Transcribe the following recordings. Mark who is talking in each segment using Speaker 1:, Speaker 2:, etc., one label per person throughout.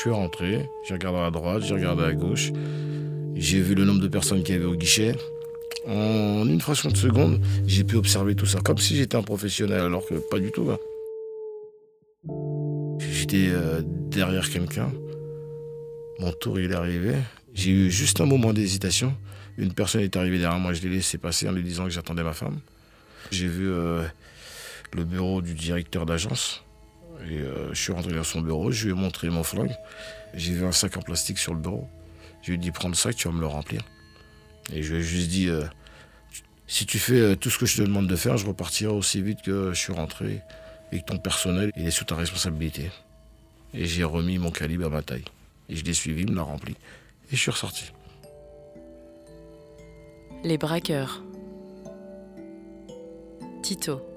Speaker 1: suis rentré, j'ai regardé à droite, j'ai regardé à gauche. J'ai vu le nombre de personnes qui avaient au guichet. En une fraction de seconde, j'ai pu observer tout ça, comme si j'étais un professionnel, alors que pas du tout. hein. J'étais euh, derrière quelqu'un. Mon tour, il est arrivé. J'ai eu juste un moment d'hésitation. Une personne est arrivée derrière moi, je l'ai laissé passer en lui disant que j'attendais ma femme. J'ai vu euh, le bureau du directeur d'agence. Euh, je suis rentré dans son bureau, je lui ai montré mon flingue. J'ai vu un sac en plastique sur le bureau. Je lui ai dit prends le sac, tu vas me le remplir. Et je lui ai juste dit euh, si tu fais euh, tout ce que je te demande de faire, je repartirai aussi vite que je suis rentré et que ton personnel il est sous ta responsabilité. Et j'ai remis mon calibre à ma taille. Et je l'ai suivi, il me l'a rempli. Et je suis ressorti.
Speaker 2: Les braqueurs. Tito.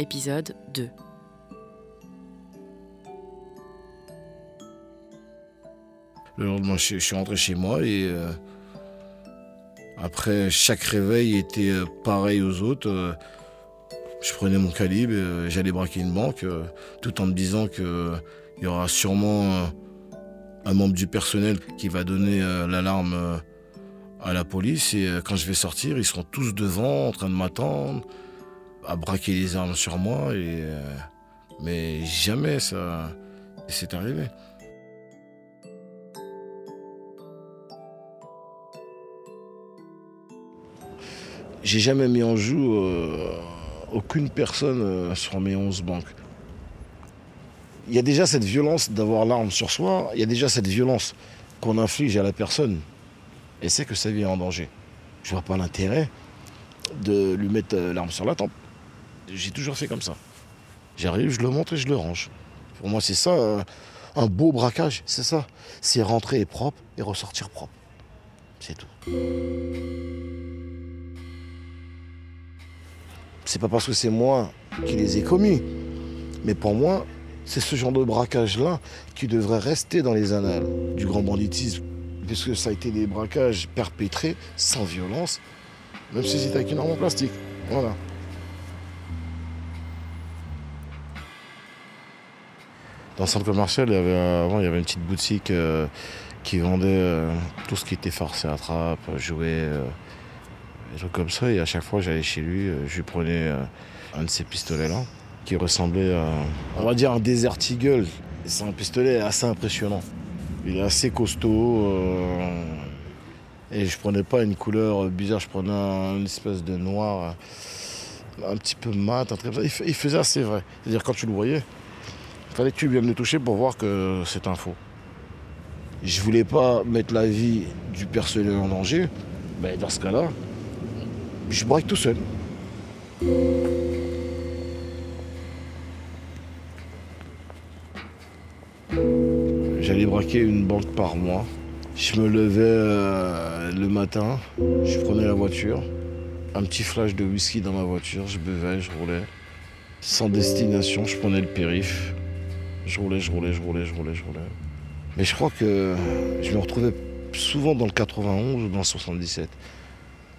Speaker 2: Épisode 2.
Speaker 1: Le lendemain, je, suis rentré chez moi et euh, après, chaque réveil était euh, pareil aux autres. Euh, je prenais mon calibre, j'allais braquer une banque, tout en me disant qu'il y aura sûrement un membre du personnel qui va donner l'alarme à la police. Et quand je vais sortir, ils seront tous devant, en train de m'attendre, à braquer les armes sur moi. Et, euh, mais jamais ça s'est arrivé. J'ai jamais mis en joue euh, aucune personne euh, sur mes 11 banques. Il y a déjà cette violence d'avoir l'arme sur soi, il y a déjà cette violence qu'on inflige à la personne. Et c'est que sa vie est en danger. Je vois pas l'intérêt de lui mettre l'arme sur la tempe. J'ai toujours fait comme ça. J'arrive, je le montre et je le range. Pour moi, c'est ça, euh, un beau braquage, c'est ça. C'est rentrer propre et ressortir propre. C'est tout. c'est pas parce que c'est moi qui les ai commis. Mais pour moi, c'est ce genre de braquage-là qui devrait rester dans les annales du grand banditisme. Puisque ça a été des braquages perpétrés sans violence, même si c'était avec une arme en plastique. Voilà. Dans le centre commercial, il y avait, avant, il y avait une petite boutique euh, qui vendait euh, tout ce qui était forcé à trappe, jouets, euh, des trucs comme ça. Et à chaque fois, j'allais chez lui, je lui prenais un de ces pistolets-là, qui ressemblait à, on va dire, un Desert Eagle. Et C'est un pistolet assez impressionnant. Il est assez costaud. et je prenais pas une couleur bizarre, je prenais un- une espèce de noir, un petit peu mat, il faisait assez vrai. C'est-à-dire, quand tu le voyais, fallait que tu viennes le toucher pour voir que c'est un faux. Je voulais pas mettre la vie du personnel en danger. Mais dans ce cas-là, je braque tout seul. J'allais braquer une banque par mois. Je me levais euh, le matin, je prenais la voiture, un petit flash de whisky dans ma voiture, je buvais, je roulais. Sans destination, je prenais le périph. Je roulais, je roulais, je roulais, je roulais, je roulais. Mais je crois que je me retrouvais souvent dans le 91 ou dans le 77.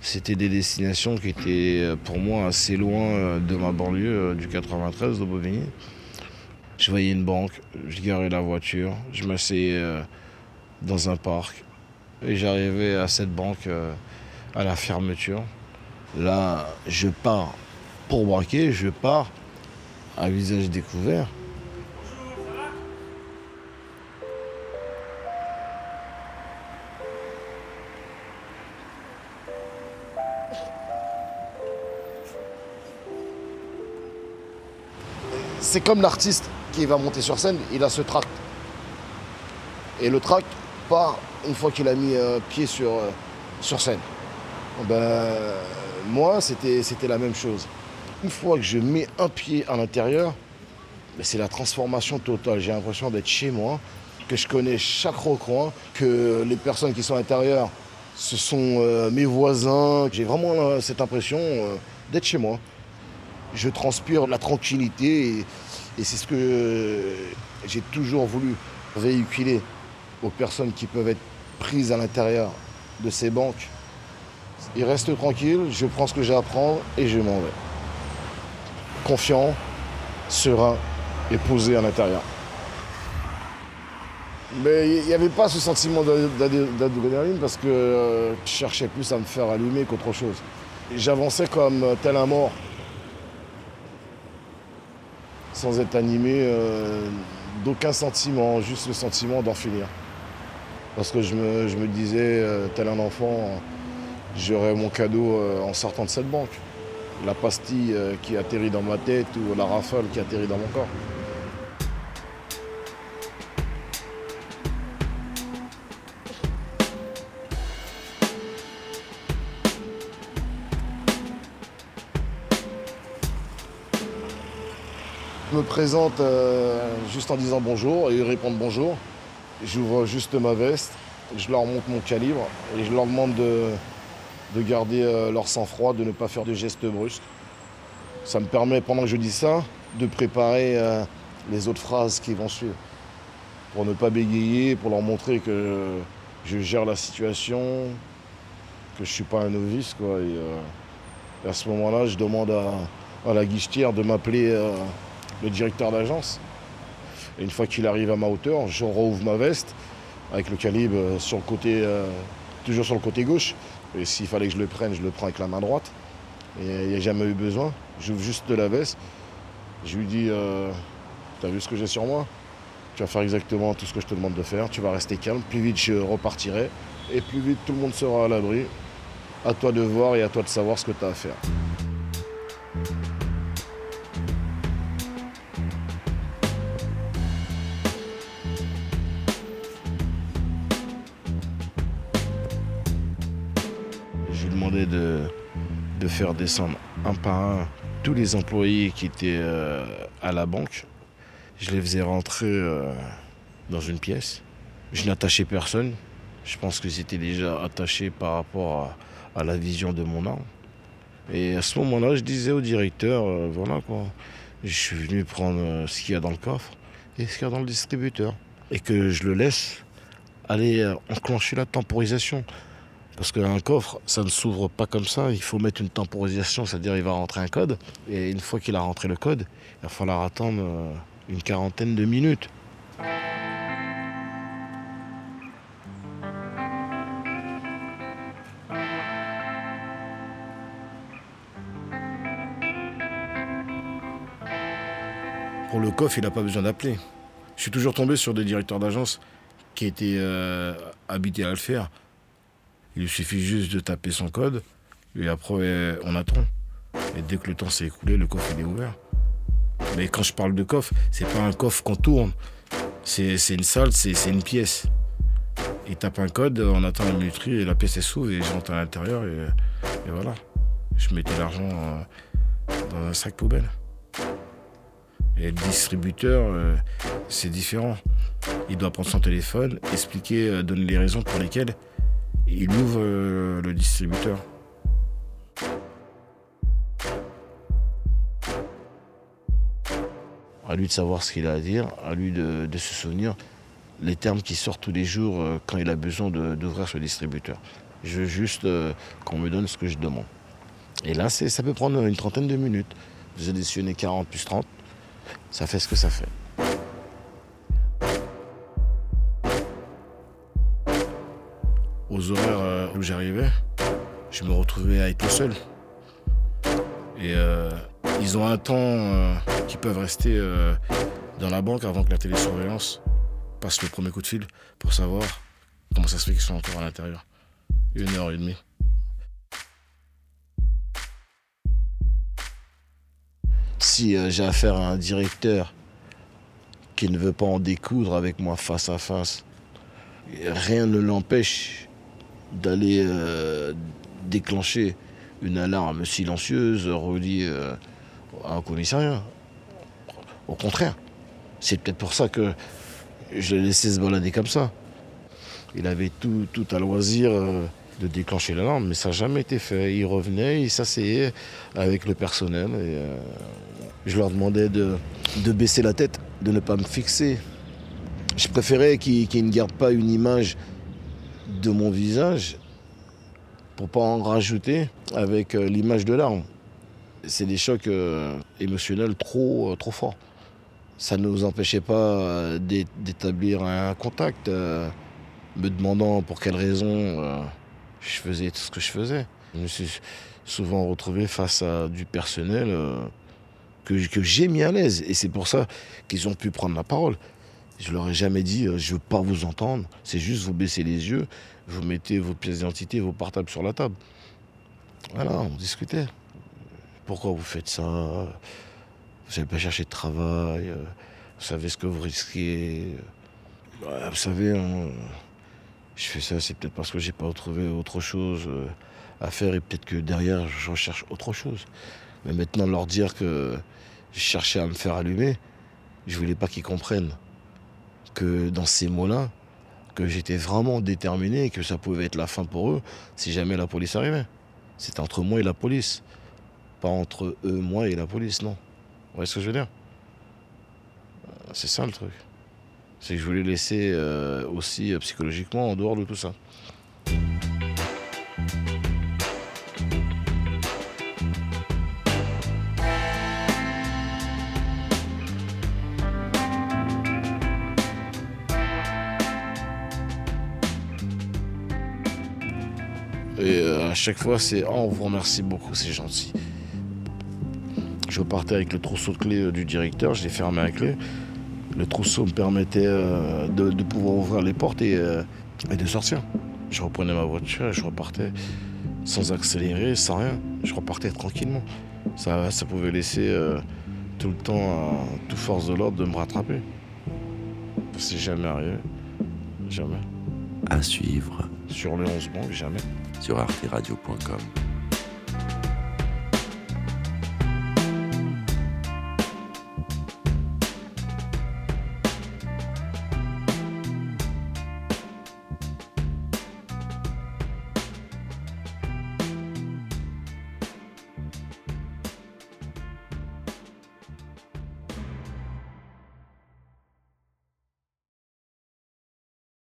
Speaker 1: C'était des destinations qui étaient euh, pour moi assez loin euh, de ma banlieue euh, du 93 de Bobigny. Je voyais une banque, je garais la voiture, je m'asseyais dans un parc et j'arrivais à cette banque à la fermeture. Là, je pars pour braquer, je pars à visage découvert. C'est comme l'artiste qui va monter sur scène, il a ce tract. Et le tract part une fois qu'il a mis un pied sur, euh, scène. Ben, moi, c'était la même chose. Une fois que je mets un pied à l'intérieur, ben, c'est la transformation totale. J'ai l'impression d'être chez moi, que je connais chaque recoin, que les personnes qui sont à l'intérieur, ce sont euh, mes voisins. J'ai vraiment euh, cette impression euh, d'être chez moi je transpire la tranquillité et, c'est ce que j'ai toujours voulu véhiculer aux personnes qui peuvent être prises à l'intérieur de ces banques. Ils restent tranquilles, je prends ce que j'ai à prendre et je m'en vais. Confiant, serein et posé à l'intérieur. Mais il n'y avait pas ce sentiment d'adrénaline parce que euh, je cherchais plus à me faire allumer qu'autre chose. J'avançais comme tel un mort, sans être animé euh, d'aucun sentiment, juste le sentiment d'en finir. Parce que je me, disais, euh, tel un enfant, j'aurais mon cadeau en sortant de cette banque. La pastille qui atterrit dans ma tête ou la rafale qui atterrit dans mon corps. Me présente euh, juste en disant bonjour et ils répondent bonjour. J'ouvre juste ma veste, je leur montre mon calibre et je leur demande de, garder euh, leur sang-froid, de ne pas faire de gestes brusques. Ça me permet, pendant que je dis ça, de préparer euh, les autres phrases qui vont suivre. Pour ne pas bégayer, pour leur montrer que je gère la situation, que je ne suis pas un novice. Quoi, et, à ce moment-là, je demande à, à la guichetière de m'appeler le directeur d'agence. Une fois qu'il arrive à ma hauteur, je rouvre ma veste avec le calibre euh, sur le côté, euh, toujours sur le côté gauche. Et s'il fallait que je le prenne, je le prends avec la main droite. Et il n'y a jamais eu besoin. J'ouvre juste de la veste. Je lui dis euh, T'as vu ce que j'ai sur moi? Tu vas faire exactement tout ce que je te demande de faire. Tu vas rester calme. Plus vite je repartirai. Et plus vite tout le monde sera à l'abri. À toi de voir et à toi de savoir ce que tu as à faire. De, faire descendre un par un tous les employés qui étaient euh, à la banque. Je les faisais rentrer euh, dans une pièce. Je n'attachais personne. Je pense que c'était déjà attaché par rapport à, la vision de mon arme. Et à ce moment-là, je disais au directeur, euh, voilà quoi, je suis venu prendre ce qu'il y a dans le coffre et ce qu'il y a dans le distributeur. Et que je le laisse aller enclencher la temporisation. Parce qu'un coffre, ça ne s'ouvre pas comme ça. Il faut mettre une temporisation, c'est-à-dire il va rentrer un code. Et une fois qu'il a rentré le code, il va falloir attendre euh, une quarantaine de minutes. Pour le coffre, il n'a pas besoin d'appeler. Je suis toujours tombé sur des directeurs d'agence qui étaient euh, habités à le faire. Il suffit juste de taper son code et après on attend. Et dès que le temps s'est écoulé, le coffre est ouvert. Mais quand je parle de coffre, c'est pas un coffre qu'on tourne. C'est une salle, c'est une pièce. Il tape un code, on attend la minuterie et la pièce s'ouvre et j'entre à l'intérieur et, voilà. Je mettais l'argent euh, dans un sac poubelle. Et le distributeur, euh, c'est différent. Il doit prendre son téléphone, expliquer, euh, donner les raisons pour lesquelles il ouvre euh, le distributeur. À lui de savoir ce qu'il a à dire, à lui de, se souvenir les termes qui sortent tous les jours euh, quand il a besoin d'ouvrir ce distributeur. Je veux juste euh, qu'on me donne ce que je demande. Et là, ça peut prendre une trentaine de minutes. Vous additionnez 40 plus 30, ça fait ce que ça fait. Aux horaires euh, où j'arrivais, je me retrouvais à être seul. Et euh, ils ont un temps euh, qui peuvent rester dans la banque avant que la télésurveillance passe le premier coup de fil pour savoir comment ça se fait qu'ils sont encore à l'intérieur. Une heure et demie. Si j'ai affaire à un directeur qui ne veut pas en découdre avec moi face à face, rien ne l'empêche d'aller euh, déclencher une alarme silencieuse reliée euh, à un commissariat. Au contraire. C'est peut-être pour ça que je l'ai laissé se balader comme ça. Il avait tout, tout à loisir euh, de déclencher l'alarme, mais ça n'a jamais été fait. Il revenait, il s'asseyait avec le personnel je leur demandais de, baisser la tête, de ne pas me fixer. Je préférais qu'ils ne gardent pas une image de mon visage pour pas en rajouter avec euh, l'image de l'arme. C'est des chocs euh, émotionnels trop, euh, trop forts. Ça ne nous empêchait pas d'é- d'établir un contact, me demandant pour quelle raison je faisais tout ce que je faisais. Je me suis souvent retrouvé face à du personnel que j'ai mis à l'aise. Et c'est pour ça qu'ils ont pu prendre la parole. Je leur ai jamais dit euh, je veux pas vous entendre. C'est juste vous baissez les yeux, vous mettez vos pièces d'identité, vos portables sur la table. Voilà, on discutait. Pourquoi vous faites ça? Vous n'avez pas cherché de travail euh, Vous savez ce que vous risquez Vous savez, hein, je fais ça, c'est peut-être parce que j'ai pas trouvé autre chose euh, à faire et peut-être que derrière, je recherche autre chose. Mais maintenant, leur dire que je cherchais à me faire allumer, je voulais pas qu'ils comprennent que dans ces mots-là, que j'étais vraiment déterminé que ça pouvait être la fin pour eux si jamais la police arrivait. C'était entre moi et la police. Pas entre eux, moi et la police, non. Vous voyez ce que je veux dire? C'est ça le truc. C'est que je voulais laisser euh, aussi euh, psychologiquement en dehors de tout ça. Chaque fois, c'est Oh, on vous remercie beaucoup, c'est gentil. Je repartais avec le trousseau de clés euh, du directeur, je l'ai fermé à clé. Le trousseau me permettait euh, de, pouvoir ouvrir les portes et, euh, et de sortir. Je reprenais ma voiture et je repartais sans accélérer, sans rien. Je repartais tranquillement. Ça, ça pouvait laisser tout le temps à toute force de l'ordre de me rattraper. C'est jamais arrivé. Jamais.
Speaker 3: À suivre
Speaker 1: Sur le 11 banques, jamais.
Speaker 3: sur arteradio.com.